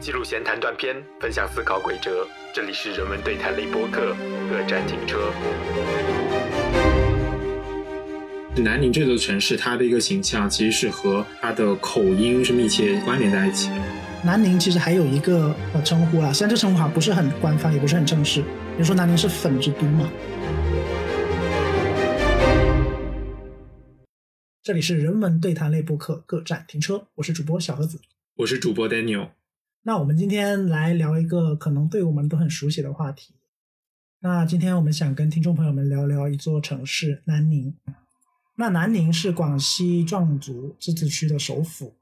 记录闲谈断片，分享思考轨哲。这里是人文对谈类播客，各站停车。南宁这座城市，它的一个形象其实是和它的口音是密切关联在一起的。南宁其实还有一个呃称呼啊，虽然这称呼好像不是很官方，也不是很正式。比如说南宁是粉之都嘛。这里是人文对谈类播客，各站停车。我是主播小盒子，我是主播 Daniel。那我们今天来聊一个可能对我们都很熟悉的话题。那今天我们想跟听众朋友们聊聊一座城市——南宁。那南宁是广西壮族自治区的首府。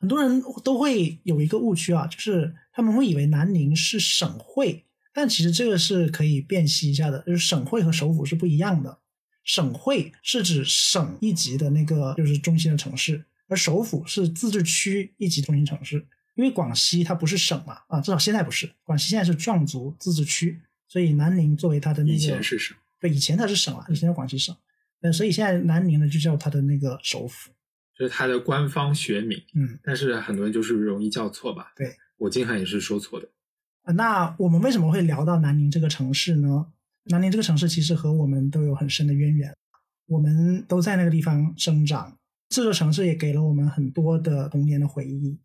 很多人都会有一个误区啊，就是他们会以为南宁是省会，但其实这个是可以辨析一下的，就是省会和首府是不一样的。省会是指省一级的那个就是中心的城市，而首府是自治区一级中心城市。因为广西它不是省嘛，啊，至少现在不是。广西现在是壮族自治区，所以南宁作为它的那个以前是省，对，以前它是省了，以前叫广西省，嗯，所以现在南宁呢就叫它的那个首府，就是它的官方学名。嗯，但是很多人就是容易叫错吧？对，我经常也是说错的。啊，那我们为什么会聊到南宁这个城市呢？南宁这个城市其实和我们都有很深的渊源，我们都在那个地方生长，这座城市也给了我们很多的童年的回忆。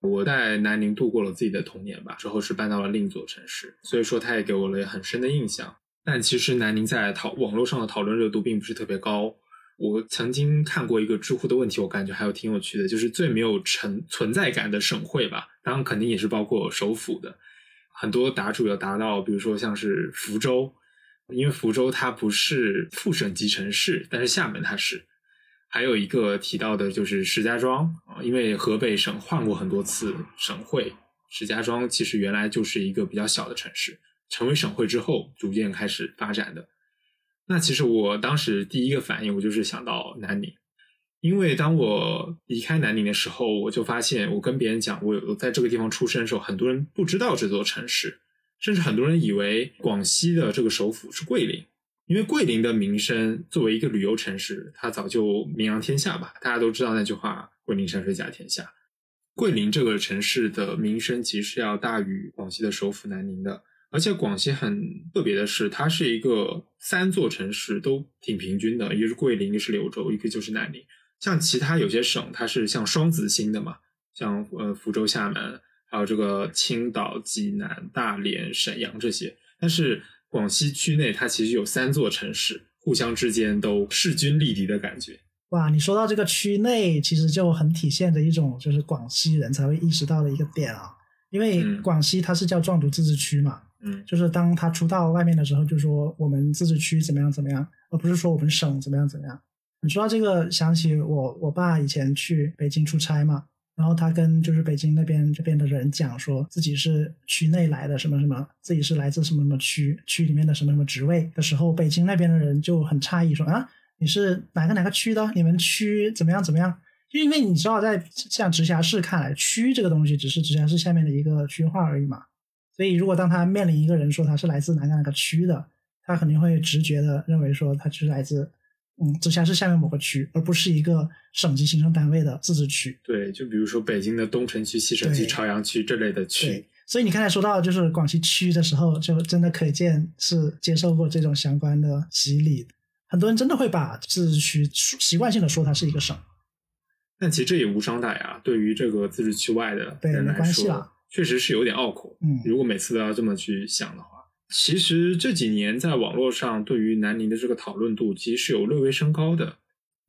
我在南宁度过了自己的童年吧，之后是搬到了另一座城市，所以说它也给我了很深的印象。但其实南宁在讨网络上的讨论热度并不是特别高。我曾经看过一个知乎的问题，我感觉还有挺有趣的，就是最没有存存在感的省会吧，当然肯定也是包括首府的。很多答主有答到，比如说像是福州，因为福州它不是副省级城市，但是厦门它是。还有一个提到的就是石家庄啊，因为河北省换过很多次省会，石家庄其实原来就是一个比较小的城市，成为省会之后逐渐开始发展的。那其实我当时第一个反应，我就是想到南宁，因为当我离开南宁的时候，我就发现我跟别人讲我有在这个地方出生的时候，很多人不知道这座城市，甚至很多人以为广西的这个首府是桂林。因为桂林的名声作为一个旅游城市，它早就名扬天下吧？大家都知道那句话“桂林山水甲天下”。桂林这个城市的名声其实要大于广西的首府南宁的。而且广西很特别的是，它是一个三座城市都挺平均的，一个是桂林，一个是柳州，一个就是南宁。像其他有些省，它是像双子星的嘛，像呃福州、厦门，还有这个青岛、济南、大连、沈阳这些，但是。广西区内，它其实有三座城市，互相之间都势均力敌的感觉。哇，你说到这个区内，其实就很体现着一种就是广西人才会意识到的一个点啊。因为广西它是叫壮族自治区嘛，嗯，就是当他出到外面的时候，就说我们自治区怎么样怎么样，而不是说我们省怎么样怎么样。你说到这个，想起我我爸以前去北京出差嘛。然后他跟就是北京那边这边的人讲，说自己是区内来的什么什么，自己是来自什么什么区区里面的什么什么职位的时候，北京那边的人就很诧异，说啊，你是哪个哪个区的？你们区怎么样怎么样？就因为你知道，在像直辖市看来，区这个东西只是直辖市下面的一个区划而已嘛。所以如果当他面临一个人说他是来自哪个哪个区的，他肯定会直觉的认为说他就是来自。嗯，直辖市下面某个区，而不是一个省级行政单位的自治区。对，就比如说北京的东城区、西城区、朝阳区这类的区。所以你刚才说到就是广西区的时候，就真的可见是接受过这种相关的洗礼。很多人真的会把自治区习惯性的说它是一个省。但其实这也无伤大雅，对于这个自治区外的人来说，确实是有点拗口。嗯，如果每次都要这么去想的话。其实这几年在网络上对于南宁的这个讨论度，其实是有略微升高的。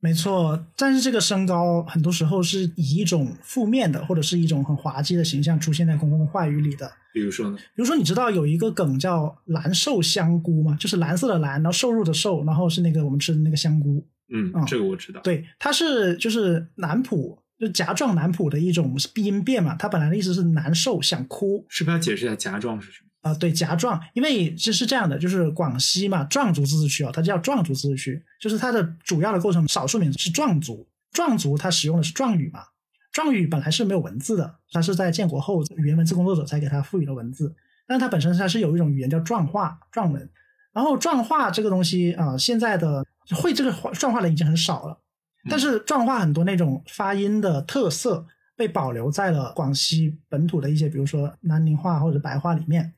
没错，但是这个升高很多时候是以一种负面的，或者是一种很滑稽的形象出现在公共话语里的。比如说呢？比如说，你知道有一个梗叫“蓝瘦香菇”吗？就是蓝色的蓝，然后瘦肉的瘦，然后是那个我们吃的那个香菇。嗯，这个我知道。对，它是就是南普，就夹状南普的一种鼻音变嘛。它本来的意思是难受，想哭。是不是要解释一下夹状是什么？啊，对，夹壮，因为这是这样的，就是广西嘛，壮族自治区哦，它叫壮族自治区，就是它的主要的构成少数民族是壮族，壮族它使用的是壮语嘛，壮语本来是没有文字的，它是在建国后语言文字工作者才给它赋予了文字，但是它本身它是有一种语言叫壮话、壮文，然后壮话这个东西啊，现在的会这个壮话的已经很少了，但是壮话很多那种发音的特色被保留在了广西本土的一些，比如说南宁话或者白话里面。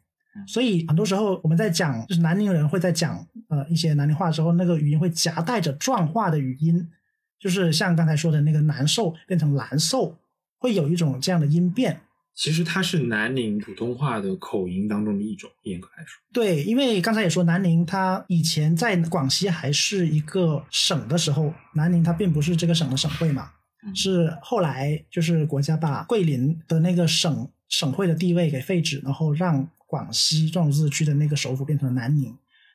所以很多时候我们在讲，就是南宁人会在讲呃一些南宁话的时候，那个语音会夹带着壮话的语音，就是像刚才说的那个难受变成难受，会有一种这样的音变。其实它是南宁普通话的口音当中的一种，严格来说。对，因为刚才也说南宁，它以前在广西还是一个省的时候，南宁它并不是这个省的省会嘛，是后来就是国家把桂林的那个省省会的地位给废止，然后让广西壮族自治区的那个首府变成了南宁。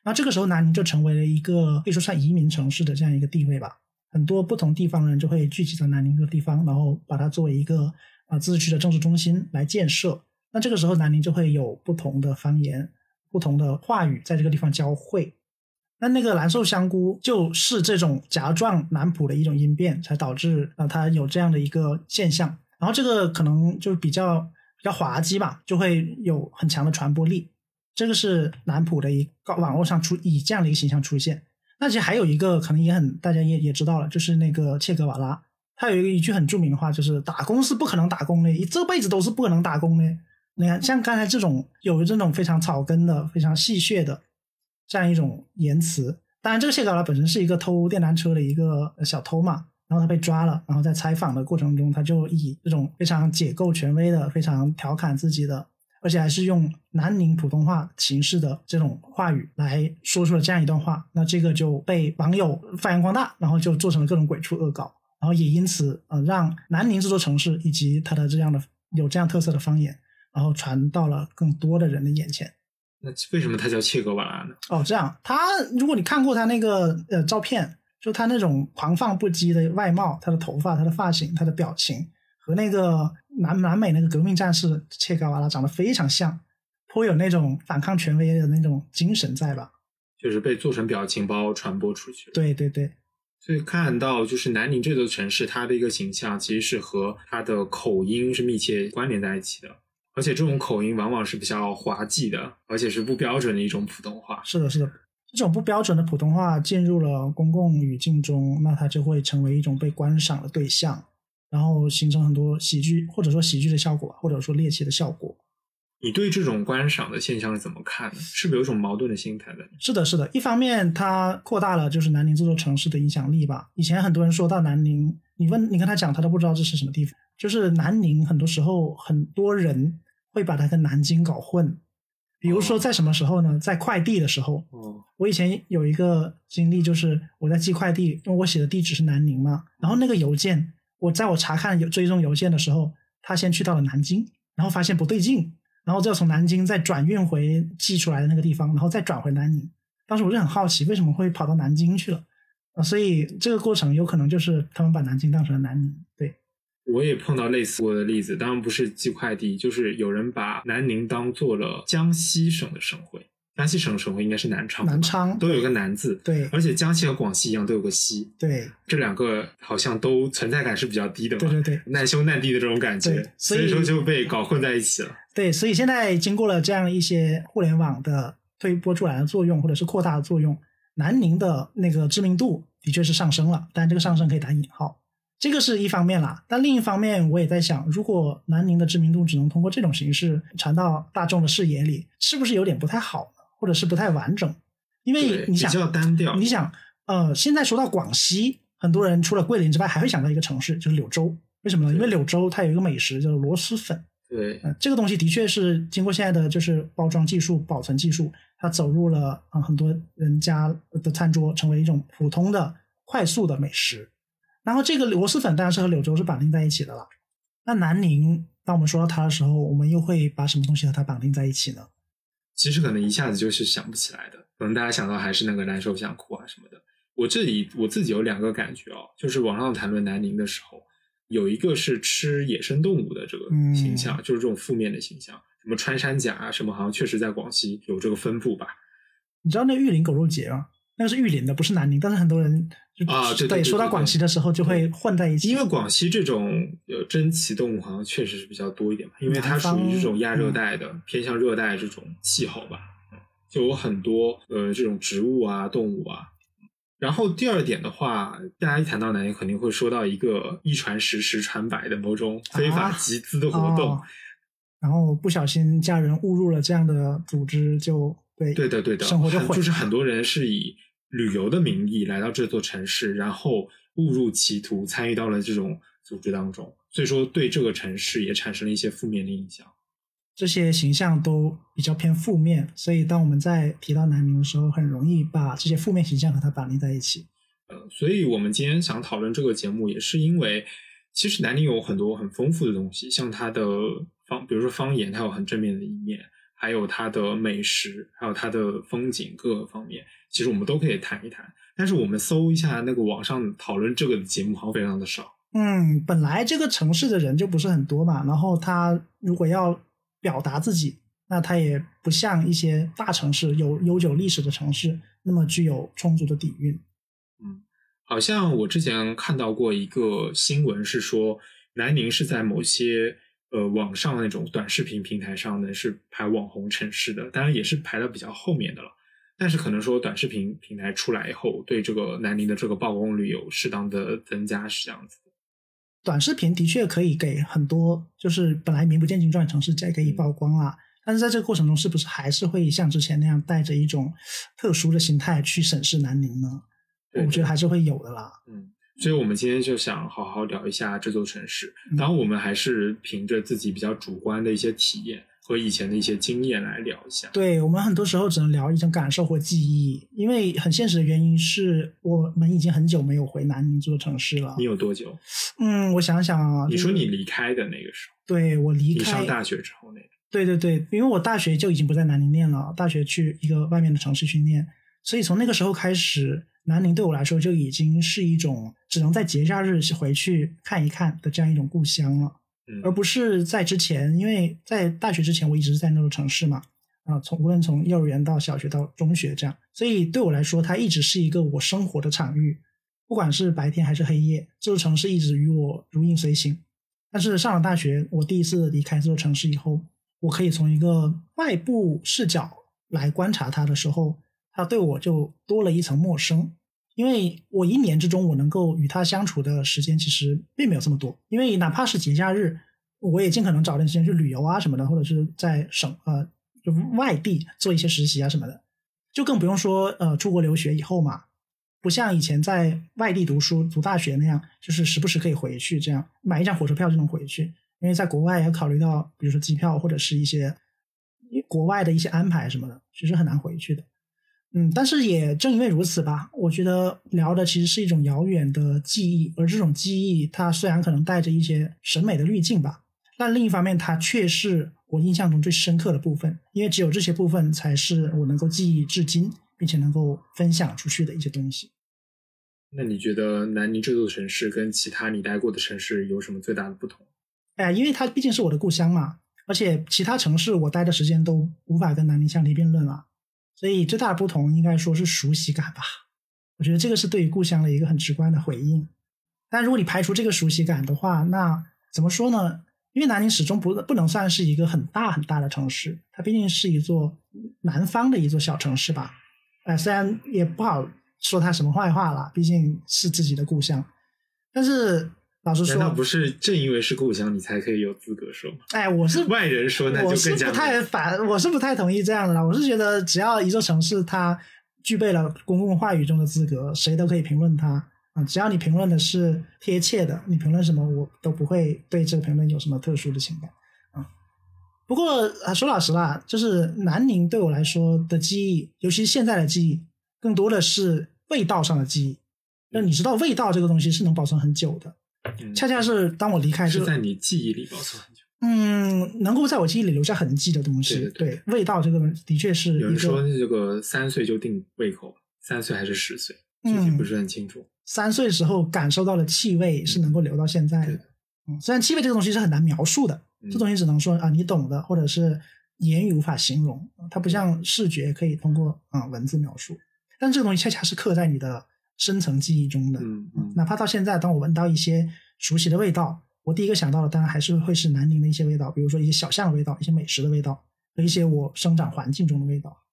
然后这个时候南宁就成为了一个可以说算移民城市的这样一个地位吧，很多不同地方人就会聚集在南宁这个地方，然后把它作为一个。啊，自治区的政治中心来建设，那这个时候南宁就会有不同的方言、不同的话语在这个地方交汇。那那个蓝瘦香菇就是这种夹状南普的一种音变，才导致啊它有这样的一个现象。然后这个可能就比较比较滑稽吧，就会有很强的传播力。这个是南普的一个网络上出以这样的一个形象出现。那其实还有一个可能也很大家也也知道了，就是那个切格瓦拉。他有一个一句很著名的话，就是打工是不可能打工的，这辈子都是不可能打工的。你看，像刚才这种有这种非常草根的、非常戏谑的这样一种言辞。当然，这个谢高拉本身是一个偷电单车的一个小偷嘛，然后他被抓了，然后在采访的过程中，他就以这种非常解构权威的、非常调侃自己的，而且还是用南宁普通话形式的这种话语来说出了这样一段话。那这个就被网友发扬光大，然后就做成了各种鬼畜恶搞。然后也因此，呃，让南宁这座城市以及它的这样的有这样特色的方言，然后传到了更多的人的眼前。那为什么它叫切格瓦拉呢？哦，这样，他如果你看过他那个呃照片，就他那种狂放不羁的外貌，他的头发、他的发型、他的表情，和那个南南美那个革命战士切格瓦拉长得非常像，颇有那种反抗权威的那种精神在吧？就是被做成表情包传播出去。对对对。所以看到，就是南宁这座城市，它的一个形象其实是和它的口音是密切关联在一起的，而且这种口音往往是比较滑稽的，而且是不标准的一种普通话。是的，是的，这种不标准的普通话进入了公共语境中，那它就会成为一种被观赏的对象，然后形成很多喜剧或者说喜剧的效果，或者说猎奇的效果。你对这种观赏的现象是怎么看的？是不是有一种矛盾的心态的？是的，是的。一方面，它扩大了就是南宁这座城市的影响力吧。以前很多人说到南宁，你问你跟他讲，他都不知道这是什么地方。就是南宁，很多时候很多人会把它跟南京搞混。比如说在什么时候呢？在快递的时候。哦。我以前有一个经历，就是我在寄快递，因为我写的地址是南宁嘛。然后那个邮件，我在我查看有追踪邮件的时候，他先去到了南京，然后发现不对劲。然后就要从南京再转运回寄出来的那个地方，然后再转回南宁。当时我就很好奇，为什么会跑到南京去了？啊，所以这个过程有可能就是他们把南京当成了南宁。对，我也碰到类似过的例子，当然不是寄快递，就是有人把南宁当做了江西省的省会。江西省省会应该是南昌，南昌都有个南字，对，而且江西和广西一样都有个西，对，这两个好像都存在感是比较低的嘛，对对对，难兄难弟的这种感觉，所以说就被搞混在一起了。对，所以现在经过了这样一些互联网的推波助澜的作用，或者是扩大的作用，南宁的那个知名度的确是上升了，但这个上升可以打引号。这个是一方面啦，但另一方面，我也在想，如果南宁的知名度只能通过这种形式传到大众的视野里，是不是有点不太好呢？或者是不太完整？因为你想，比较单调。你想，呃，现在说到广西，很多人除了桂林之外，还会想到一个城市，就是柳州。为什么呢？因为柳州它有一个美食叫做螺蛳粉。对，这个东西的确是经过现在的就是包装技术、保存技术，它走入了啊很多人家的餐桌，成为一种普通的、快速的美食。然后这个螺蛳粉当然是和柳州是绑定在一起的了。那南宁，当我们说到它的时候，我们又会把什么东西和它绑定在一起呢？其实可能一下子就是想不起来的，可能大家想到还是那个难受想哭啊什么的。我这里我自己有两个感觉哦，就是网上谈论南宁的时候，有一个是吃野生动物的这个形象，就是这种负面的形象，什么穿山甲啊什么，好像确实在广西有这个分布吧？你知道那玉林狗肉节吗？那个是玉林的，不是南宁，但是很多人啊，对，说到广西的时候就会混在一起。因为广西这种呃珍奇动物好像确实是比较多一点嘛，因为它属于这种亚热带的，偏向热带这种气候吧，就有很多呃这种植物啊动物啊。然后第二点的话，大家一谈到南宁，肯定会说到一个一传十，十传百的某种非法集资的活动。哦然后不小心家人误入了这样的组织，就对对的，对的，生活就。就是很多人是以旅游的名义来到这座城市，然后误入歧途，参与到了这种组织当中，所以说对这个城市也产生了一些负面的影响。这些形象都比较偏负面，所以当我们在提到南宁的时候，很容易把这些负面形象和它绑定在一起。呃，所以我们今天想讨论这个节目，也是因为其实南宁有很多很丰富的东西，像它的方，比如说方言，它有很正面的一面，还有它的美食，还有它的风景各个方面，其实我们都可以谈一谈。但是我们搜一下那个网上讨论这个的节目，好像非常的少。嗯，本来这个城市的人就不是很多嘛，然后他如果要表达自己，那他也不像一些大城市有悠久历史的城市那么具有充足的底蕴。嗯，好像我之前看到过一个新闻，是说南宁是在某些呃网上那种短视频平台上呢是排网红城市的，当然也是排到比较后面的了。但是可能说短视频平台出来以后，对这个南宁的这个曝光率有适当的增加，是这样子的。短视频的确可以给很多就是本来名不见经传的城市再给予曝光啊，但是在这个过程中，是不是还是会像之前那样带着一种特殊的心态去审视南宁呢？对我觉得还是会有的啦。嗯，所以我们今天就想好好聊一下这座城市。嗯当然，我们还是凭着自己比较主观的一些体验和以前的一些经验来聊一下。对我们很多时候只能聊一种感受或记忆，因为很现实的原因是我们已经很久没有回南宁这座城市了你。有多久？嗯，我想想啊，你说你离开的那个时候，对我离你开上大学之后那个。对对对，因为我大学就已经不在南宁念了，大学去一个外面的城市去念，所以从那个时候开始，南宁对我来说就已经是一种只能在节假日回去看一看的这样一种故乡了，嗯而不是在之前，因为在大学之前我一直是在那座城市嘛，啊，从无论从幼儿园到小学到中学这样，所以对我来说，它一直是一个我生活的场域，不管是白天还是黑夜，这座城市一直与我如影随形。但是上了大学，我第一次离开这座城市以后，我可以从一个外部视角来观察它的时候，他对我就多了一层陌生。因为我一年之中，我能够与他相处的时间其实并没有这么多。因为哪怕是节假日，我也尽可能找点时间去旅游啊什么的，或者是在省呃就外地做一些实习啊什么的，就更不用说呃出国留学以后嘛，不像以前在外地读书读大学那样，就是时不时可以回去，这样买一张火车票就能回去。因为在国外要考虑到，比如说机票或者是一些国外的一些安排什么的，其实很难回去的。嗯，但是也正因为如此吧，我觉得聊的其实是一种遥远的记忆，而这种记忆它虽然可能带着一些审美的滤镜吧，但另一方面它却是我印象中最深刻的部分，因为只有这些部分才是我能够记忆至今，并且能够分享出去的一些东西。那你觉得南宁这座城市跟其他你待过的城市有什么最大的不同？哎，因为它毕竟是我的故乡嘛，而且其他城市我待的时间都无法跟南宁相提并论了，所以最大的不同应该说是熟悉感吧。我觉得这个是对于故乡的一个很直观的回应。但如果你排除这个熟悉感的话，那怎么说呢？因为南宁始终不不能算是一个很大很大的城市，它毕竟是一座南方的一座小城市吧。呃，虽然也不好说它什么坏话了，毕竟是自己的故乡，但是老实说，难道不是正因为是故乡，你才可以有资格说吗？哎，我是外人说那我就是更加不太反，我是不太同意这样的啦。我是觉得，只要一座城市它具备了公共话语中的资格，谁都可以评论它啊。只要你评论的是贴切的，你评论什么我都不会对这个评论有什么特殊的情感啊。不过啊，说老实啦，就是南宁对我来说的记忆，尤其是现在的记忆，更多的是味道上的记忆。那你知道，味道这个东西是能保存很久的，嗯恰恰是当我离开这是在你记忆里保存很久。嗯，能够在我记忆里留下痕迹的东西，对对味道这个东西的确是有人说这个三岁就定胃口，三岁还是十岁，具嗯体不是很清楚。三岁时候感受到的气味是能够留到现在的。嗯，虽然气味这个东西是很难描述的，嗯这东西只能说啊你懂的，或者是言语无法形容，它不像视觉可以通过啊、文字描述，但这个东西恰恰是刻在你的深层记忆中的。嗯嗯哪怕到现在，当我闻到一些熟悉的味道，我第一个想到的当然还是会是南宁的一些味道，比如说一些小巷的味道、一些美食的味道和一些我生长环境中的味道。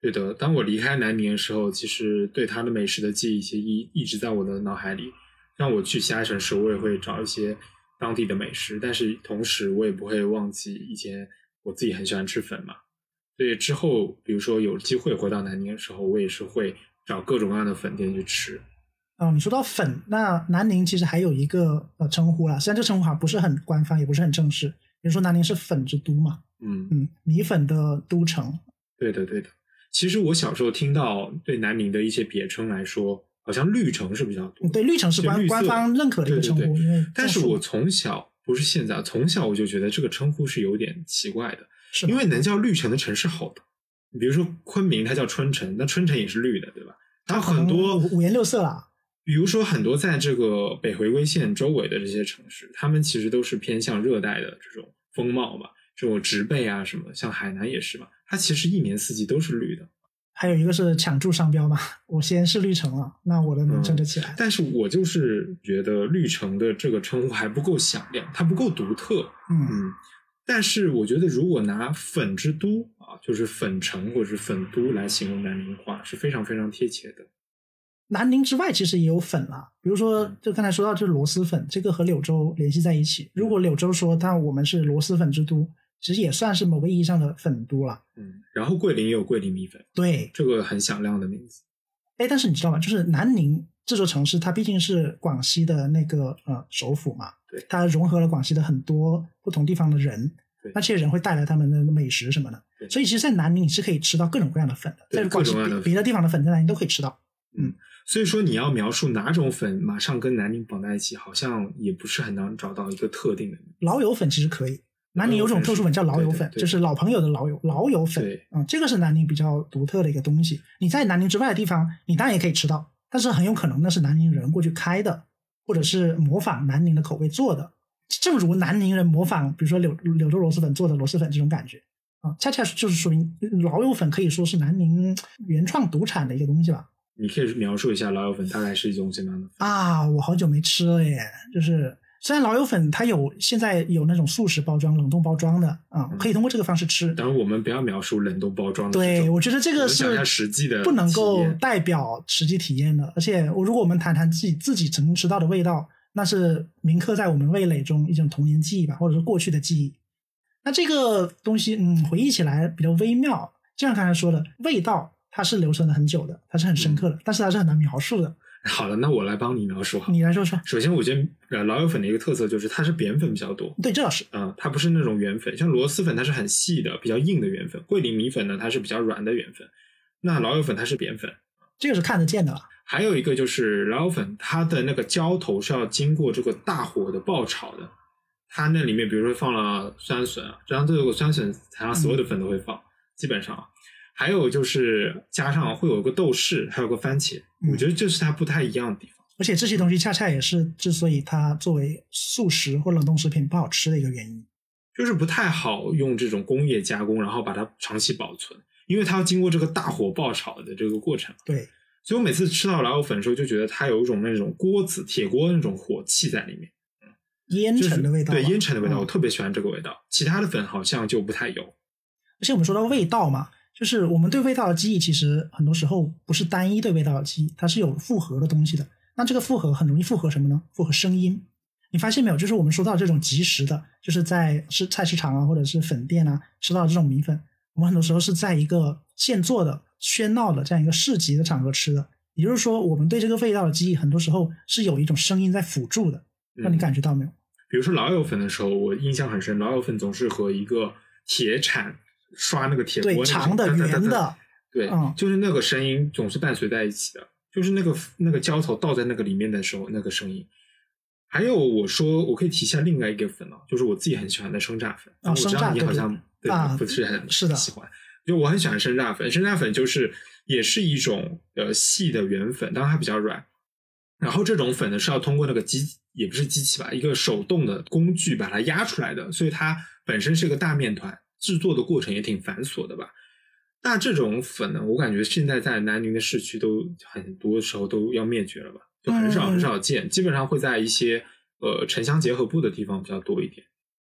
对的，当我离开南宁的时候，其实对它的美食的记忆其实一一直在我的脑海里。让我去其他城市，我也会找一些当地的美食，但是同时我也不会忘记以前我自己很喜欢吃粉嘛。所以之后，比如说有机会回到南宁的时候，我也是会找各种各样的粉店去吃。哦，你说到粉，那南宁其实还有一个呃称呼啦，虽然这称呼好像不是很官方，也不是很正式。比如说南宁是粉之都嘛，嗯嗯，米粉的都城。对的，对的。其实我小时候听到对南宁的一些别称来说，好像绿城是比较多。对，绿城是官官方认可的一个称呼，因为但是我从小不是现在，从小我就觉得这个称呼是有点奇怪的，是因为能叫绿城的城市好多。比如说昆明，它叫春城，那春城也是绿的，对吧？它很多五颜六色啦。比如说很多在这个北回归线周围的这些城市，他们其实都是偏向热带的这种风貌嘛，这种植被啊什么，像海南也是嘛。它其实一年四季都是绿的，还有一个是抢注商标嘛，我先是绿城了，那我的名撑得起来。但是我就是觉得绿城的这个称呼还不够响亮，它不够独特。嗯嗯，但是我觉得如果拿粉之都啊，就是粉城或者是粉都来形容南宁的话，是非常非常贴切的。南宁之外其实也有粉啦，比如说就刚才说到就是螺蛳粉，这个和柳州联系在一起。如果柳州说，但我们是螺蛳粉之都。其实也算是某个意义上的粉都了。嗯，然后桂林也有桂林米粉，对，这个很响亮的名字。哎，但是你知道吗？就是南宁这座城市，它毕竟是广西的那个呃首府嘛，对，它融合了广西的很多不同地方的人，对，那这些人会带来他们的美食什么的，所以其实，在南宁你是可以吃到各种各样的粉的，在广西别的地方的粉在南宁都可以吃到。嗯，所以说你要描述哪种粉马上跟南宁绑在一起，好像也不是很难找到一个特定的。老友粉其实可以。南宁有种特殊粉叫老友粉，就是老朋友的老友老友粉。嗯，这个是南宁比较独特的一个东西。你在南宁之外的地方，你当然也可以吃到，但是很有可能那是南宁人过去开的，或者是模仿南宁的口味做的。正如南宁人模仿，比如说柳柳州螺蛳粉做的螺蛳粉这种感觉啊，恰恰就是说明老友粉可以说是南宁原创独产的一个东西吧。你可以描述一下老友粉大概是一种什么样的？啊，我好久没吃了耶，就是。虽然老友粉它有现在有那种速食包装、冷冻包装的啊，可以通过这个方式吃。当然，我们不要描述冷冻包装的。对，我觉得这个是实际的，不能够代表实际体验的。而且，我如果我们谈谈自己自己曾经吃到的味道，那是铭刻在我们味蕾中一种童年记忆吧，或者是过去的记忆。那这个东西，嗯，回忆起来比较微妙。就像刚才说的，味道它是留存了很久的，它是很深刻的，但是它是很难描述的。好了，那我来帮你描述。你来说说。首先，我觉得呃老友粉的一个特色就是它是扁粉比较多。对，这倒是。嗯，它不是那种圆粉，像螺蛳粉它是很细的、比较硬的圆粉。桂林米粉呢，它是比较软的圆粉。那老友粉它是扁粉，这个是看得见的了。还有一个就是老友粉，它的那个浇头是要经过这个大火的爆炒的。它那里面比如说放了酸笋啊，然后这个酸笋台上所有的粉都会放，基本上。还有就是加上会有一个豆豉，还有个番茄，我觉得这是它不太一样的地方。而且这些东西恰恰也是之所以它作为速食或冷冻食品不好吃的一个原因，就是不太好用这种工业加工，然后把它长期保存，因为它要经过这个大火爆炒的这个过程。对，所以我每次吃到老友粉的时候，就觉得它有一种那种锅子铁锅那种火气在里面，嗯，烟尘的味道，对烟尘的味道，我特别喜欢这个味道。其他的粉好像就不太有。而且我们说到味道嘛。就是我们对味道的记忆，其实很多时候不是单一对味道的记忆，它是有复合的东西的。那这个复合很容易复合什么呢？复合声音。你发现没有？就是我们说到这种即食的，就是在是菜市场啊，或者是粉店啊吃到这种米粉，我们很多时候是在一个现做的、喧闹的这样一个市集的场合吃的。也就是说，我们对这个味道的记忆，很多时候是有一种声音在辅助的，让你感觉到没有？比如说老友粉的时候，我印象很深，老友粉总是和一个铁铲。刷那个铁锅，长的、圆的，对，就是那个声音总是伴随在一起的，就是那个那个胶头倒在那个里面的时候，那个声音。还有，我说我可以提一下另外一个粉啊，就是我自己很喜欢的生榨粉。啊，生榨，你好像对不是很是的喜欢，就我很喜欢生榨粉。生榨粉就是也是一种呃细的圆粉，当然它比较软。然后这种粉呢是要通过那个机，也不是机器吧，一个手动的工具把它压出来的，所以它本身是个大面团。制作的过程也挺繁琐的吧？那这种粉呢，我感觉现在在南宁的市区都很多时候都要灭绝了吧？就很少很少见，基本上会在一些呃城乡结合部的地方比较多一点。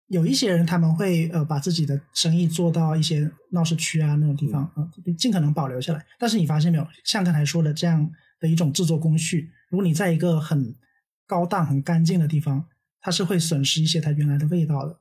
有一些人他们会呃把自己的生意做到一些闹市区啊那种地方啊、呃尽可能保留下来。但是你发现没有，像刚才说的这样的一种制作工序，如果你在一个很高档、很干净的地方，它是会损失一些它原来的味道的。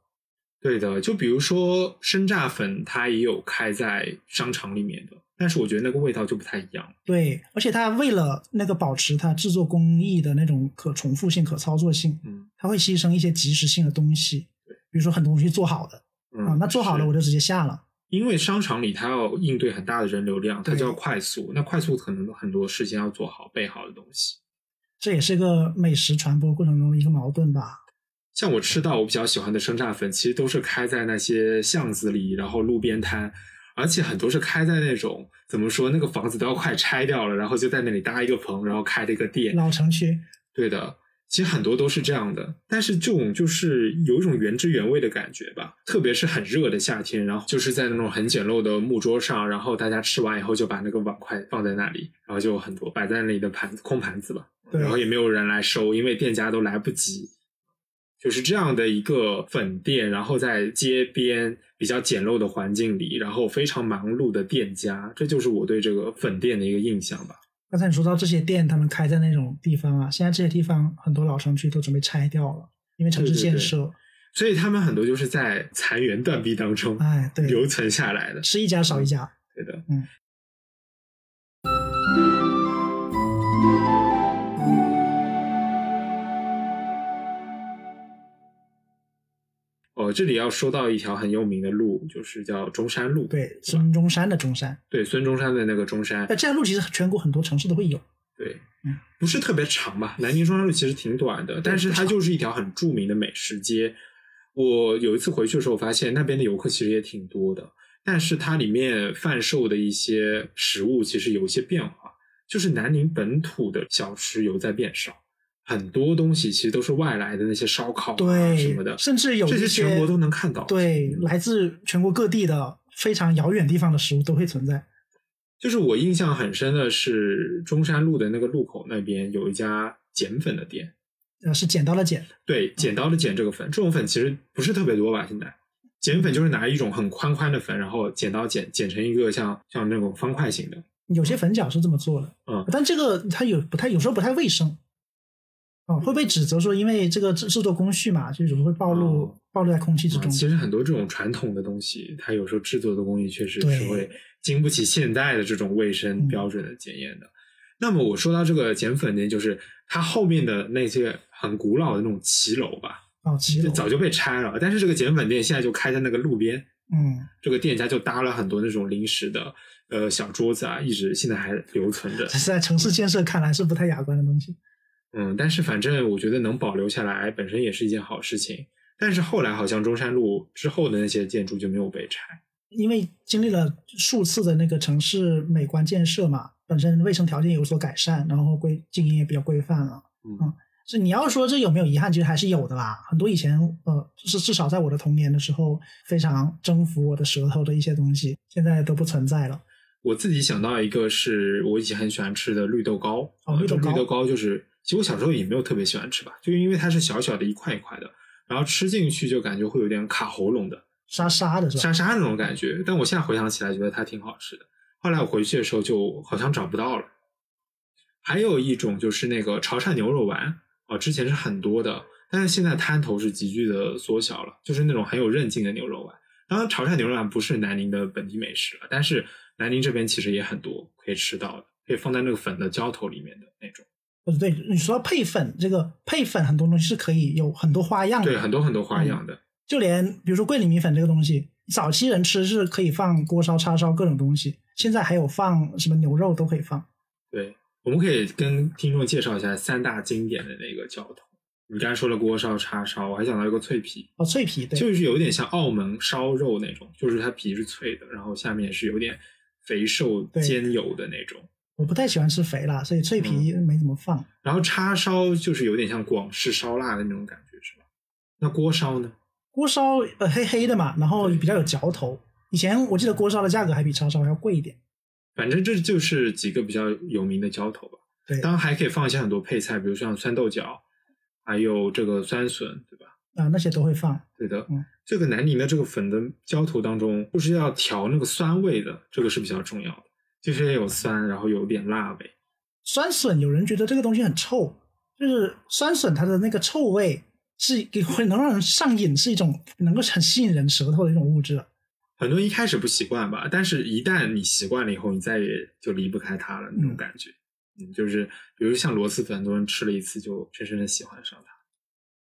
对的，就比如说生榨粉，它也有开在商场里面的，但是我觉得那个味道就不太一样。对，而且它为了那个保持它制作工艺的那种可重复性、可操作性，嗯它会牺牲一些即时性的东西，比如说很多东西做好的嗯，啊，那做好了我就直接下了。因为商场里它要应对很大的人流量，它就要快速，那快速可能很多事情要做好备好的东西。这也是个美食传播过程中的一个矛盾吧。像我吃到我比较喜欢的生榨粉，其实都是开在那些巷子里，然后路边摊，而且很多是开在那种怎么说，那个房子都要快拆掉了，然后就在那里搭一个棚，然后开了一个店。老城区，对的，其实很多都是这样的，但是这种就是有一种原汁原味的感觉吧，特别是很热的夏天，然后就是在那种很简陋的木桌上，然后大家吃完以后就把那个碗筷放在那里，然后就有很多摆在那里的盘子空盘子吧，对然后也没有人来收，因为店家都来不及。就是这样的一个粉店，然后在街边比较简陋的环境里，然后非常忙碌的店家，这就是我对这个粉店的一个印象吧。刚才你说到这些店，他们开在那种地方啊，现在这些地方很多老城区都准备拆掉了，因为城市对对对建设。所以他们很多就是在残垣断壁当中，哎，对，留存下来的。是一家少一家。对的，嗯。哦，这里要说到一条很有名的路，就是叫中山路。对，孙中山的中山。对，孙中山的那个中山那，，这条路其实全国很多城市都会有。对嗯，不是特别长吧？南京中山路其实挺短的，但是它就是一条很著名的美食街。我有一次回去的时候，发现那边的游客其实也挺多的，但是它里面贩售的一些食物其实有一些变化，就是南宁本土的小吃有在变少，很多东西其实都是外来的那些烧烤啊对什么的，甚至有这些全国都能看到。对，来自全国各地的非常遥远地方的食物都会存在。就是我印象很深的是中山路的那个路口那边有一家碱粉的店，呃，是剪刀的剪，对，剪刀的剪这个粉，这种粉其实不是特别多吧？现在碱粉就是拿一种很宽宽的粉，然后剪刀剪剪成一个像像那种方块形的，有些粉饺是这么做的，嗯，但这个它有不太，有时候不太卫生。哦，会被指责说，因为这个制制作工序嘛，就有时候会暴露、哦暴露在空气之中。啊其实很多这种传统的东西，它有时候制作的工艺确实是会经不起现代的这种卫生嗯标准的检验的。那么我说到这个碱粉店，就是它后面的那些很古老的那种骑楼吧，哦，骑楼，就早就被拆了，但是这个碱粉店现在就开在那个路边，嗯，这个店家就搭了很多那种临时的呃小桌子啊，一直现在还留存着这。是在城市建设看来是不太雅观的东西。嗯，但是反正我觉得能保留下来本身也是一件好事情。但是后来好像中山路之后的那些建筑就没有被拆。因为经历了数次的那个城市美观建设嘛，本身卫生条件有所改善，然后规经营也比较规范了。嗯是你要说这有没有遗憾，其实还是有的啦。很多以前呃，就是至少在我的童年的时候，非常征服我的舌头的一些东西，现在都不存在了。我自己想到一个是我以前很喜欢吃的绿豆糕。呃哦绿豆糕绿豆糕就是，其实我小时候也没有特别喜欢吃吧，就因为它是小小的一块一块的，然后吃进去就感觉会有点卡喉咙的。沙沙的是吧？沙沙那种感觉。但我现在回想起来，觉得它挺好吃的。后来我回去的时候，就好像找不到了。还有一种就是那个潮汕牛肉丸，哦，之前是很多的，但是现在摊头是急剧的缩小了，就是那种很有韧劲的牛肉丸。当然，潮汕牛肉丸不是南宁的本地美食了，但是南宁这边其实也很多可以吃到的，可以放在那个粉的浇头里面的那种。不对，你说到配粉，这个配粉很多东西是可以有很多花样的。对，很多很多花样的。就连比如说桂林米粉这个东西，早期人吃是可以放锅烧、叉烧各种东西，现在还有放什么牛肉都可以放。对，我们可以跟听众介绍一下三大经典的那个浇头。你刚才说了锅烧、叉烧，我还想到一个脆皮，哦，脆皮对，就是有点像澳门烧肉那种，就是它皮是脆的，然后下面是有点肥瘦对煎油的那种。我不太喜欢吃肥辣，所以脆皮没怎么放。然后叉烧就是有点像广式烧腊的那种感觉，是吧？那锅烧呢？锅烧呃黑黑的嘛，然后比较有嚼头。以前我记得锅烧的价格还比叉烧要贵一点。反正这就是几个比较有名的浇头吧。对，当然还可以放一些很多配菜，比如像酸豆角，还有这个酸笋，对吧？啊，那些都会放。对的，嗯这个南宁的这个粉的浇头当中，就是要调那个酸味的，这个是比较重要的，就是有酸，然后有点辣呗。酸笋有人觉得这个东西很臭，就是酸笋它的那个臭味是给会能让人上瘾，是一种能够很吸引人舌头的一种物质。很多人一开始不习惯吧，但是一旦你习惯了以后，你再也就离不开它了那种嗯感觉。嗯，就是比如像螺蛳粉，很多人吃了一次就深深的喜欢上它。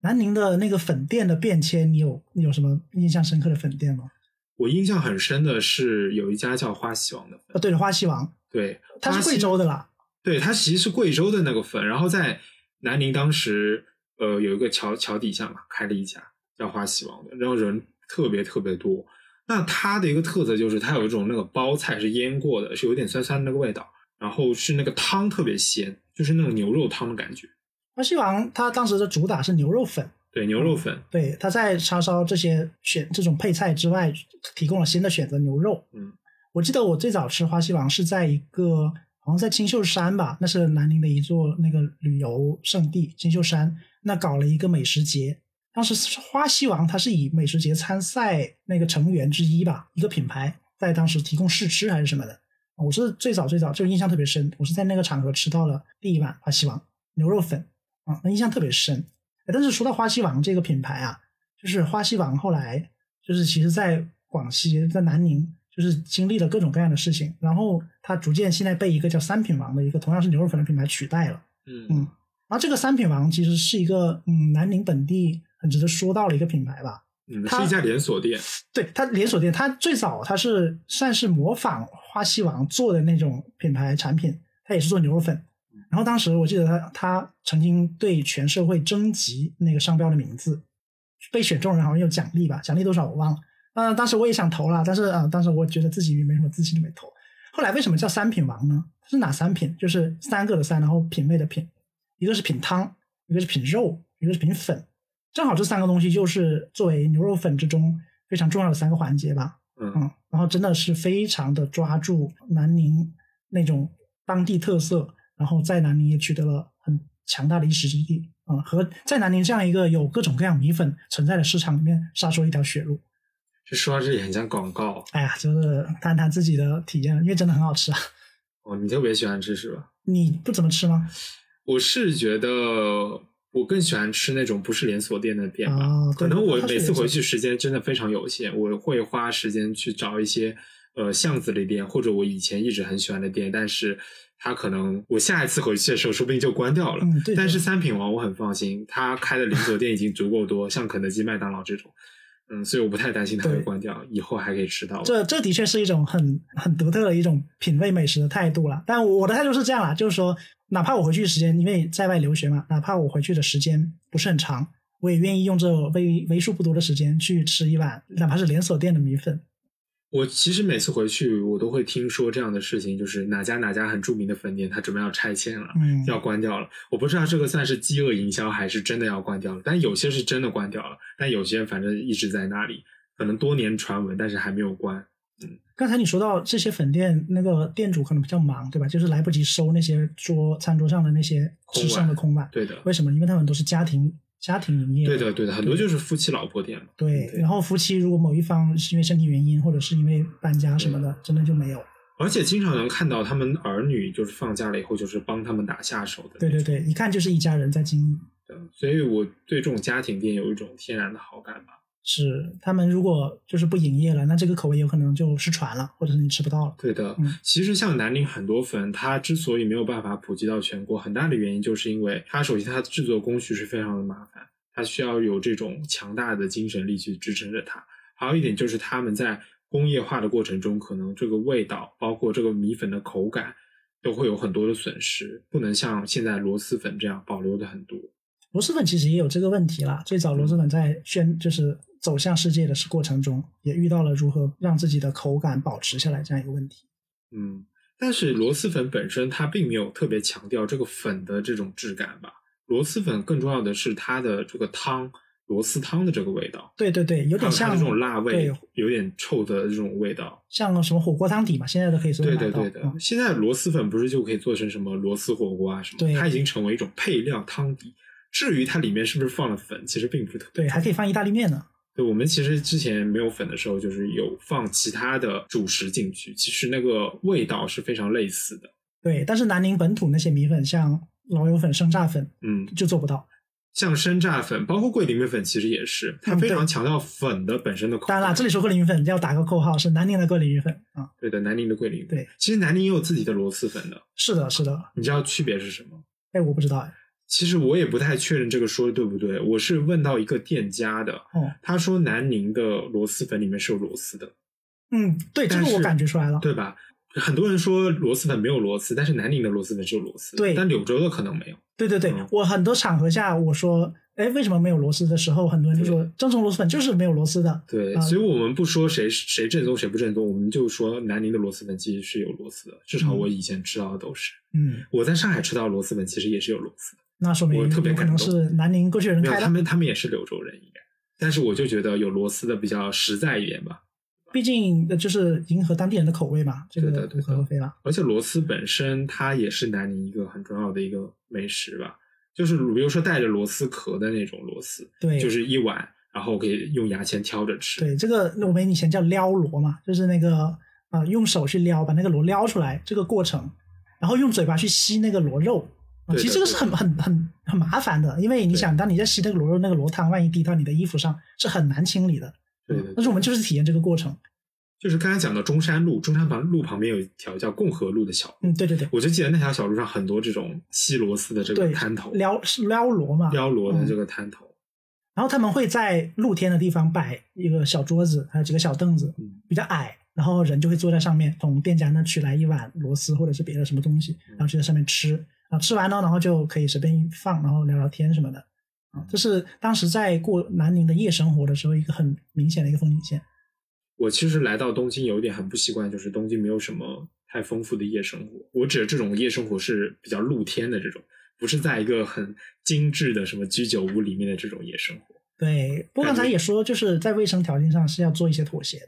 南宁的那个粉店的变迁，你有你有什么印象深刻的粉店吗？我印象很深的是有一家叫花溪王的粉，哦，对了，花溪王，对，它是贵州的啦。对，它其实是贵州的那个粉，然后在南宁当时呃有一个桥桥底下嘛，开了一家叫花溪王的，然后人特别特别多。那它的一个特色就是它有一种那个包菜是腌过的，是有点酸酸的那个味道，然后是那个汤特别鲜，就是那种牛肉汤的感觉。花溪王它当时的主打是牛肉粉，对，牛肉粉，对，它在叉烧这些选这种配菜之外，提供了新的选择牛肉。嗯，我记得我最早吃花溪王是在一个好像在青秀山吧，那是南宁的一座那个旅游胜地，青秀山那搞了一个美食节。当时是花溪王它是以美食节参赛那个成员之一吧，一个品牌在当时提供试吃还是什么的。我是最早最早就印象特别深，我是在那个场合吃到了第一碗花溪王牛肉粉啊，那印象特别深。但是说到花溪王这个品牌啊，就是花溪王后来就是其实在广西在南宁就是经历了各种各样的事情，然后它逐渐现在被一个叫三品王的一个同样是牛肉粉的品牌取代了。嗯嗯，然后这个三品王其实是一个嗯南宁本地很值得说到的一个品牌吧。嗯，是一家连锁店。对它连锁店，它最早它是算是模仿花溪王做的那种品牌产品，它也是做牛肉粉。然后当时我记得他他曾经对全社会征集那个商标的名字，被选中人好像有奖励吧，奖励多少我忘了。嗯，当时我也想投了，但是啊、呃当时我觉得自己没什么自信就没投。后来为什么叫三品王呢？是哪三品？就是三个的三，然后品味的品，一个是品汤，一个是品肉，一个是品粉。正好这三个东西就是作为牛肉粉之中非常重要的三个环节吧。嗯嗯，然后真的是非常的抓住南宁那种当地特色，然后在南宁也取得了很强大的一席之地啊、嗯和在南宁这样一个有各种各样米粉存在的市场里面杀出一条血路。这说到这里很像广告哎呀，就是谈谈自己的体验，因为真的很好吃啊。哦，你特别喜欢吃是吧？你不怎么吃吗？我是觉得我更喜欢吃那种不是连锁店的店吧。哦可能我每次回去时间真的非常有限，我会花时间去找一些呃巷子里店，或者我以前一直很喜欢的店，但是它可能我下一次回去的时候，说不定就关掉了。嗯，对。但是三品王我很放心，他开的连锁店已经足够多，像肯德基、麦当劳这种，嗯，所以我不太担心它会关掉，以后还可以吃到。这这的确是一种很很独特的一种品味美食的态度了。但我的态度是这样啦，就是说，哪怕我回去的时间，因为在外留学嘛，哪怕我回去的时间不是很长，我也愿意用这为为数不多的时间去吃一碗，哪怕是连锁店的米粉。我其实每次回去，我都会听说这样的事情，就是哪家哪家很著名的粉店，它准备要拆迁了，嗯，要关掉了。我不知道这个算是饥饿营销，还是真的要关掉了。但有些是真的关掉了，但有些反正一直在那里，可能多年传闻，但是还没有关。刚才你说到这些粉店，那个店主可能比较忙，对吧？就是来不及收那些桌餐桌上的那些空吃剩的空碗。对的，为什么？因为他们都是家庭家庭营业。对的，对的，很多就是夫妻老婆店嘛。对，对然后夫妻如果某一方是因为身体原因，或者是因为搬家什么的，真的就没有。而且经常能看到他们儿女就是放假了以后，就是帮他们打下手的。对对对，一看就是一家人在经营。对，所以我对这种家庭店有一种天然的好感吧。是他们如果就是不营业了，那这个口味有可能就失传了，或者是你吃不到了。对的，嗯其实像南宁很多粉，它之所以没有办法普及到全国，很大的原因就是因为它首先它的制作工序是非常的麻烦，它需要有这种强大的精神力去支撑着它。还有一点就是他们在工业化的过程中，可能这个味道，包括这个米粉的口感，都会有很多的损失，不能像现在螺蛳粉这样保留的很多。螺蛳粉其实也有这个问题啦。最早螺蛳粉在宣就是走向世界的过程中，也遇到了如何让自己的口感保持下来这样一个问题。嗯，但是螺蛳粉本身它并没有特别强调这个粉的这种质感吧。螺蛳粉更重要的是它的这个汤，螺蛳汤的这个味道，对对对，有点像这种辣味，有点臭的这种味道。像什么火锅汤底嘛，现在都可以做对。对对的，嗯现在螺蛳粉不是就可以做成什么螺蛳火锅啊什么？对它已经成为一种配料汤底，至于它里面是不是放了粉，其实并不是特别对，还可以放意大利面呢。对，我们其实之前没有粉的时候，就是有放其他的主食进去，其实那个味道是非常类似的。对，但是南宁本土那些米粉，像老友粉、生榨粉，嗯，就做不到。像生榨粉，包括桂林米粉，其实也是，它嗯非常强调粉的本身的口感。当然了，这里说桂林米粉要打个括号，是南宁的桂林米粉啊。对的，南宁的桂林。对，其实南宁也有自己的螺蛳粉的，是的，是的。你知道区别是什么？哎，我不知道哎。其实我也不太确认这个说的对不对，我是问到一个店家的，哦，他说南宁的螺蛳粉里面是有螺丝的，嗯，对，这个我感觉出来了。对吧？很多人说螺蛳粉没有螺丝，但是南宁的螺蛳粉是有螺丝，对但柳州的可能没有。对对对，嗯我很多场合下我说，哎，为什么没有螺丝的时候，很多人就说正宗螺蛳粉就是没有螺丝的。对，啊所以我们不说谁谁正宗谁不正宗，我们就说南宁的螺蛳粉其实是有螺丝的，至少嗯我以前吃到的都是。嗯，我在上海吃到的螺蛳粉其实也是有螺丝的，那说明我特别可能是南宁过去人开的。他们他们也是柳州人应该，但是我就觉得有螺丝的比较实在一点吧。毕竟呃就是迎合当地人的口味嘛，这个无对的对的可厚非了。而且螺丝本身它也是南宁一个很重要的一个美食吧，就是比如说带着螺丝壳的那种螺丝，对，就是一碗，然后可以用牙签挑着吃。对这个我们以前叫撩螺嘛，就是那个啊、呃用手去撩，把那个螺撩出来这个过程，然后用嘴巴去吸那个螺肉。其实这个是很很很很麻烦的，因为你想，当你在吸那个螺肉，那个螺汤万一滴到你的衣服上，是很难清理的。对的但是我们就是体验这个过程。就是刚才讲到中山路，中山旁路旁边有一条叫共和路的小路，嗯，对对对，我就记得那条小路上很多这种吸螺丝的这个摊头，撩是撩螺嘛，撩螺的这嗯个摊头。然后他们会在露天的地方摆一个小桌子，还有几个小凳子，嗯比较矮，然后人就会坐在上面，从店家那取来一碗螺丝或者是别的什么东西，然后就在上面吃，然后吃完了，然后就可以随便一放，然后聊聊天什么的。啊，这是当时在过南宁的夜生活的时候一个很明显的一个风景线。我其实来到东京有一点很不习惯，就是东京没有什么太丰富的夜生活。我指的这种夜生活是比较露天的这种，不是在一个很精致的什么居酒屋里面的这种夜生活。对，不过刚才也说，就是在卫生条件上是要做一些妥协的，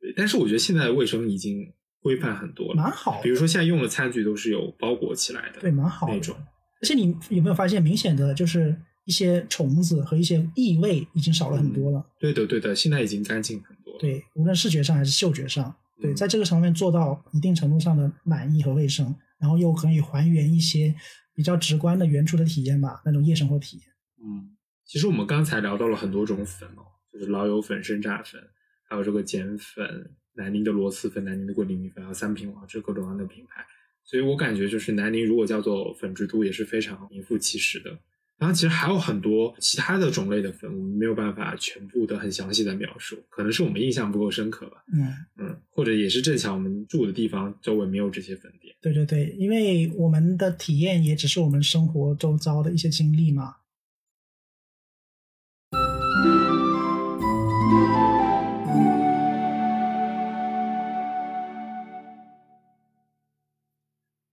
对，但是我觉得现在的卫生已经规范很多了，蛮好比如说现在用的餐具都是有包裹起来的，对，蛮好的那种。而且你有没有发现，明显的就是一些虫子和一些异味已经少了很多了。对的，对的，现在已经干净很多了。对，无论视觉上还是嗅觉上，对，嗯在这个层面做到一定程度上的满意和卫生，然后又可以还原一些比较直观的原初的体验吧，那种夜生活体验。嗯，其实我们刚才聊到了很多种粉哦，就是老友粉、生榨粉，还有这个碱粉、南宁的螺蛳粉、南宁的桂林米粉，还有三品王这各种各样的品牌。所以我感觉就是南宁如果叫做粉之都，也是非常名副其实的。然后其实还有很多其他的种类的粉，我们没有办法全部的很详细的描述，可能是我们印象不够深刻吧。嗯，嗯，或者也是正巧我们住的地方周围没有这些粉店。对对对，因为我们的体验也只是我们生活周遭的一些经历嘛。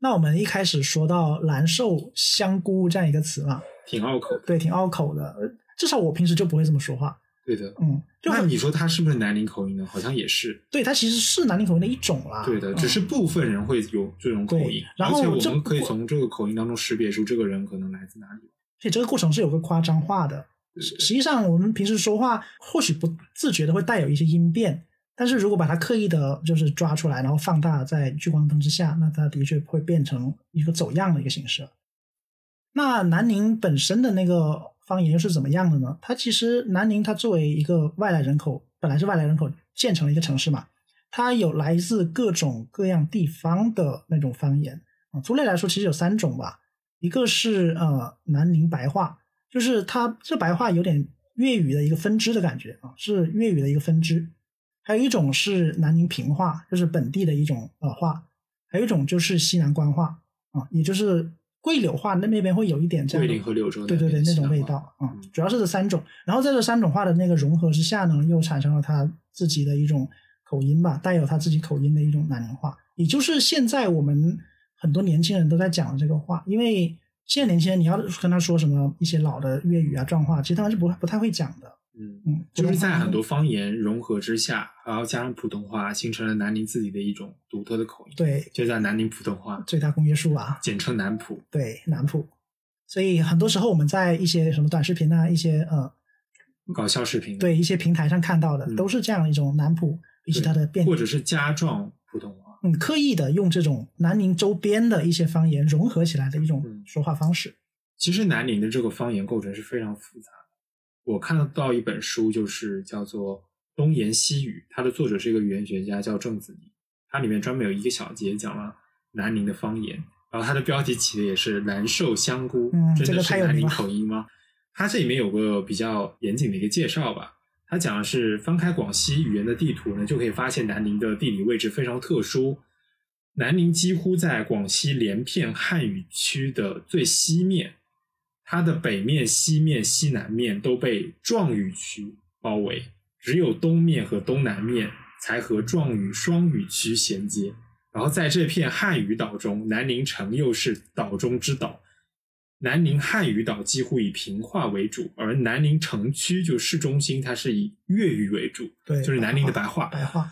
那我们一开始说到蓝瘦香菇这样一个词嘛，挺拗口。对，挺拗口的。呃至少我平时就不会这么说话。对的。嗯，就那你说它是不是南宁口音呢？好像也是。对，它其实是南宁口音的一种啦。对的，嗯只是部分人会有这种口音对，然后而且我们可以从这个口音当中识别出这个人可能来自哪里。而且这个过程是有个夸张化的。实实际上，我们平时说话或许不自觉的会带有一些音变，但是如果把它刻意的，就是抓出来，然后放大在聚光灯之下，那它的确会变成一个走样的一个形式。那南宁本身的那个方言又是怎么样的呢？它其实南宁它作为一个外来人口，本来是外来人口建成了一个城市嘛，它有来自各种各样地方的那种方言啊。粗略来说，其实有三种吧，一个是呃南宁白话，就是它这白话有点粤语的一个分支的感觉啊，是粤语的一个分支。还有一种是南宁平话，就是本地的一种呃话，还有一种就是西南官话啊，也就是桂柳话那那边会有一点这样桂林和柳州对对对，那种味道啊、嗯，主要是这三种。然后在这三种话的那个融合之下呢，又产生了他自己的一种口音吧，带有他自己口音的一种南宁话，也就是现在我们很多年轻人都在讲的这个话。因为现在年轻人你要跟他说什么一些老的粤语啊、壮话，其实他们是不不太会讲的。嗯，嗯，就是在很多方言融合之下，然后加上普通话，形成了南宁自己的一种独特的口音，对就在南宁普通话，最大公约数啊，简称南普。对南普。所以很多时候我们在一些什么短视频啊，一些呃搞笑视频，对一些平台上看到的，嗯都是这样一种南普以及它的变或者是加壮普通话。嗯，刻意的用这种南宁周边的一些方言融合起来的一种嗯说话方式。其实南宁的这个方言构成是非常复杂的。我看到一本书，就是叫做《东言西语》，它的作者是一个语言学家，叫郑子怡。它里面专门有一个小节讲了南宁的方言，然后它的标题起的也是“南寿香菇”，真嗯这个的是南宁口音吗？它这里面有个比较严谨的一个介绍吧。它讲的是翻开广西语言的地图呢，就可以发现南宁的地理位置非常特殊。南宁几乎在广西连片汉语区的最西面，它的北面、西面、西南面都被壮语区包围，只有东面和东南面才和壮语双语区衔接。然后在这片汉语岛中，南宁城又是岛中之岛。南宁汉语岛几乎以平话为主，而南宁城区就市中心，它是以粤语为主，对，就是南宁的白话。白话，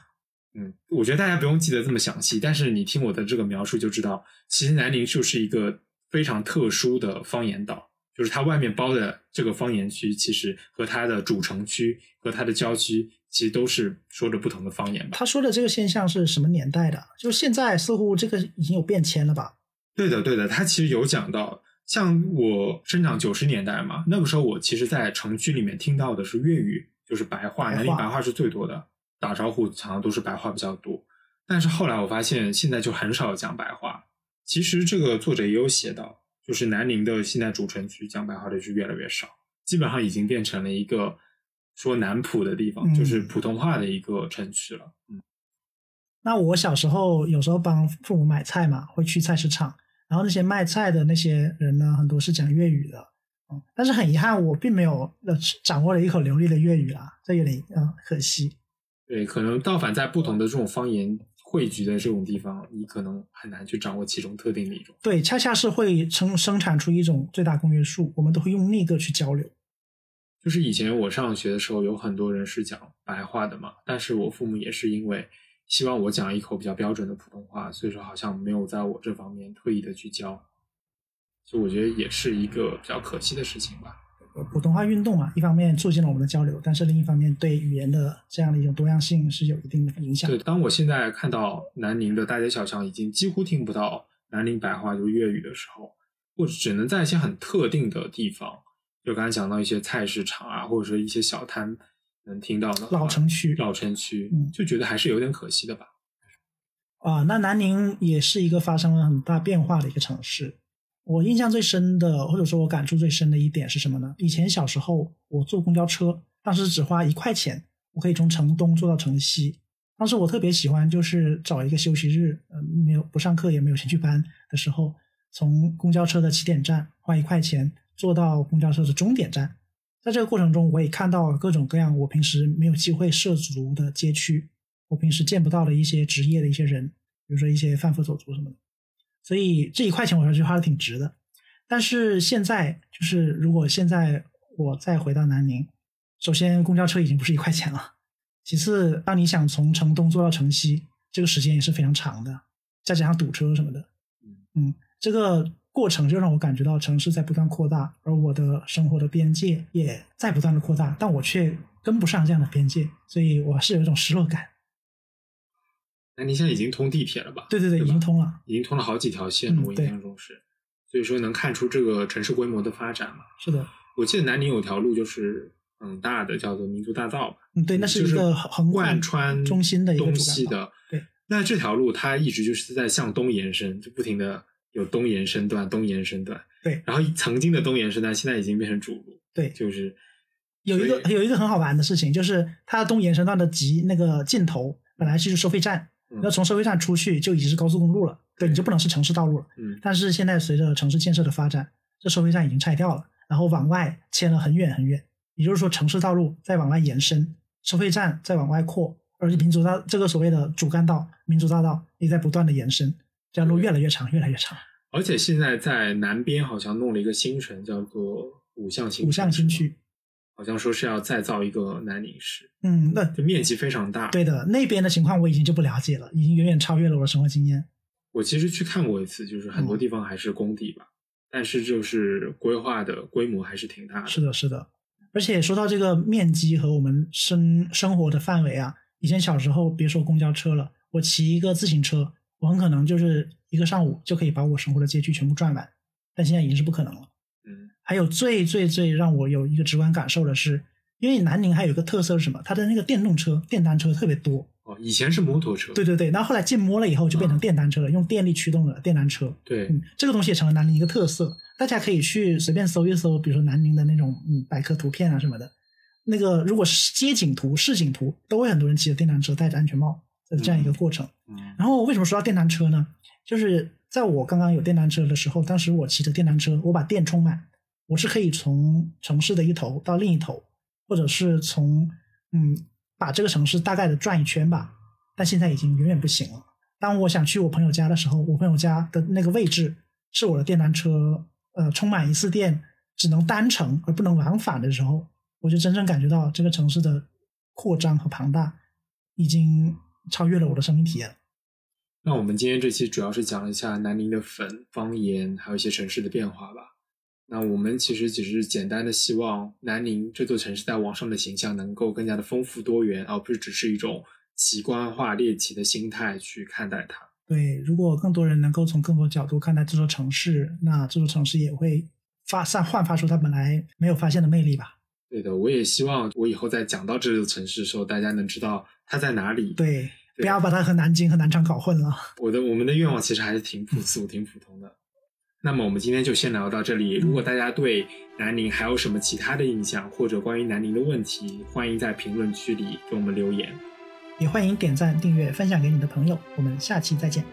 嗯，我觉得大家不用记得这么详细，但是你听我的这个描述就知道，其实南宁就是一个非常特殊的方言岛，就是它外面包的这个方言区，其实和它的主城区和它的郊区，其实都是说着不同的方言吧。他说的这个现象是什么年代的？就是现在似乎这个已经有变迁了吧？对的，对的，他其实有讲到，像我生长九十年代嘛，那个时候我其实，在城区里面听到的是粤语，就是白话，南宁白话是最多的，打招呼常常都是白话比较多。但是后来我发现，现在就很少讲白话。其实这个作者也有写到，就是南宁的现在主城区讲白话的是越来越少，基本上已经变成了一个说南普的地方，嗯就是普通话的一个城区了。嗯，那我小时候有时候帮父母买菜嘛，会去菜市场，然后那些卖菜的那些人呢，很多是讲粤语的，嗯，但是很遗憾，我并没有呃掌握了一口流利的粤语啦，这有点嗯可惜。对，可能倒反在不同的这种方言汇聚的这种地方，你可能很难去掌握其中特定的一种。对，恰恰是会生生产出一种最大公约数，我们都会用那个去交流。就是以前我上学的时候，有很多人是讲白话的嘛，但是我父母也是因为希望我讲一口比较标准的普通话，所以说好像没有在我这方面特意的去教，所以我觉得也是一个比较可惜的事情吧。呃普通话运动嘛，一方面促进了我们的交流，但是另一方面对语言的这样的一种多样性是有一定的影响对，。当我现在看到南宁的大街小巷已经几乎听不到南宁白话就是粤语的时候，或者只能在一些很特定的地方，就刚才讲到一些菜市场啊，或者说一些小摊能听到的老城区老城区，嗯就觉得还是有点可惜的吧。啊，那南宁也是一个发生了很大变化的一个城市。我印象最深的，或者说我感触最深的一点是什么呢？以前小时候我坐公交车，当时只花一块钱，我可以从城东坐到城西。当时我特别喜欢，就是找一个休息日，呃，没有不上课也没有兴趣班的时候，从公交车的起点站花一块钱坐到公交车的终点站。在这个过程中，我也看到了各种各样我平时没有机会涉足的街区，我平时见不到的一些职业的一些人，比如说一些贩夫走卒什么的。所以这一块钱我说句花的挺值的。但是现在就是，如果现在我再回到南宁，首先公交车已经不是一块钱了，其次，当你想从城东坐到城西，这个时间也是非常长的，再加上堵车什么的，嗯嗯，这个过程就让我感觉到城市在不断扩大，而我的生活的边界也在不断的扩大，但我却跟不上这样的边界，所以我是有一种失落感。南宁现在已经通地铁了吧？对对对，吧已经通了，已经通了好几条线了，我印象中是，所以说能看出这个城市规模的发展嘛。是的，我记得南宁有条路就是很大的，叫做民族大道吧。嗯，对，那是一个横贯贯穿中心的一个东西的。对，那这条路它一直就是在向东延伸，就不停的有东延伸段、东延伸段。对然后曾经的东延伸段现在已经变成主路，对，就是有一个有一个很好玩的事情，就是它东延伸段的极那个尽头本来是收费站，嗯要从收费站出去就已经是高速公路了，对，你就不能是城市道路了。嗯。但是现在随着城市建设的发展，这收费站已经拆掉了，然后往外迁了很远很远，也就是说城市道路在往外延伸，收费站在往外扩，而且民族大这个所谓的主干道、民族大道也在不断的延伸，这条路越来越长，越来越长。而且现在在南边好像弄了一个新城，叫做五巷新五巷新区，好像说是要再造一个南宁市，嗯，那就面积非常大。对的，那边的情况我已经就不了解了，已经远远超越了我的生活经验。我其实去看过一次，就是很多嗯地方还是工地吧，但是就是规划的规模还是挺大的。是的，是的。而且说到这个面积和我们生生活的范围啊，以前小时候别说公交车了，我骑一个自行车，我很可能就是一个上午就可以把我生活的街区全部转完，但现在已经是不可能了。嗯还有最最最让我有一个直观感受的是，因为南宁还有一个特色是什么？它的那个电动车、电单车特别多。哦，以前是摩托车。对对对，然后后来禁摩了以后就变成嗯电单车了，用电力驱动的电单车。对嗯，这个东西也成了南宁一个特色，大家可以去随便搜一搜，比如说南宁的那种嗯百科图片啊什么的。那个如果是街景图、市景图，都会很多人骑着电单车，戴着安全帽，这这样一个过程。嗯然后为什么说到电单车呢？就是在我刚刚有电单车的时候，当时我骑着电单车，我把电充满，我是可以从城市的一头到另一头，或者是从嗯把这个城市大概的转一圈吧。但现在已经远远不行了。当我想去我朋友家的时候，我朋友家的那个位置是我的电单车呃充满一次电只能单程而不能往返的时候，我就真正感觉到这个城市的扩张和庞大已经超越了我的生命体验。那我们今天这期主要是讲了一下南宁的粉方言，还有一些城市的变化吧。那我们其实只是简单的希望南宁这座城市在网上的形象能够更加的丰富多元，而不是只是一种奇观化猎奇的心态去看待它。对，如果更多人能够从更多角度看待这座城市，那这座城市也会发散焕发出它本来没有发现的魅力吧。对的，我也希望我以后在讲到这座城市的时候，大家能知道它在哪里。对，对不要把它和南京和南昌搞混了。我的我们的愿望其实还是挺朴素、挺普通的。那么我们今天就先聊到这里。如果大家对南宁还有什么其他的印象，或者关于南宁的问题，欢迎在评论区里给我们留言。也欢迎点赞、订阅、分享给你的朋友。我们下期再见。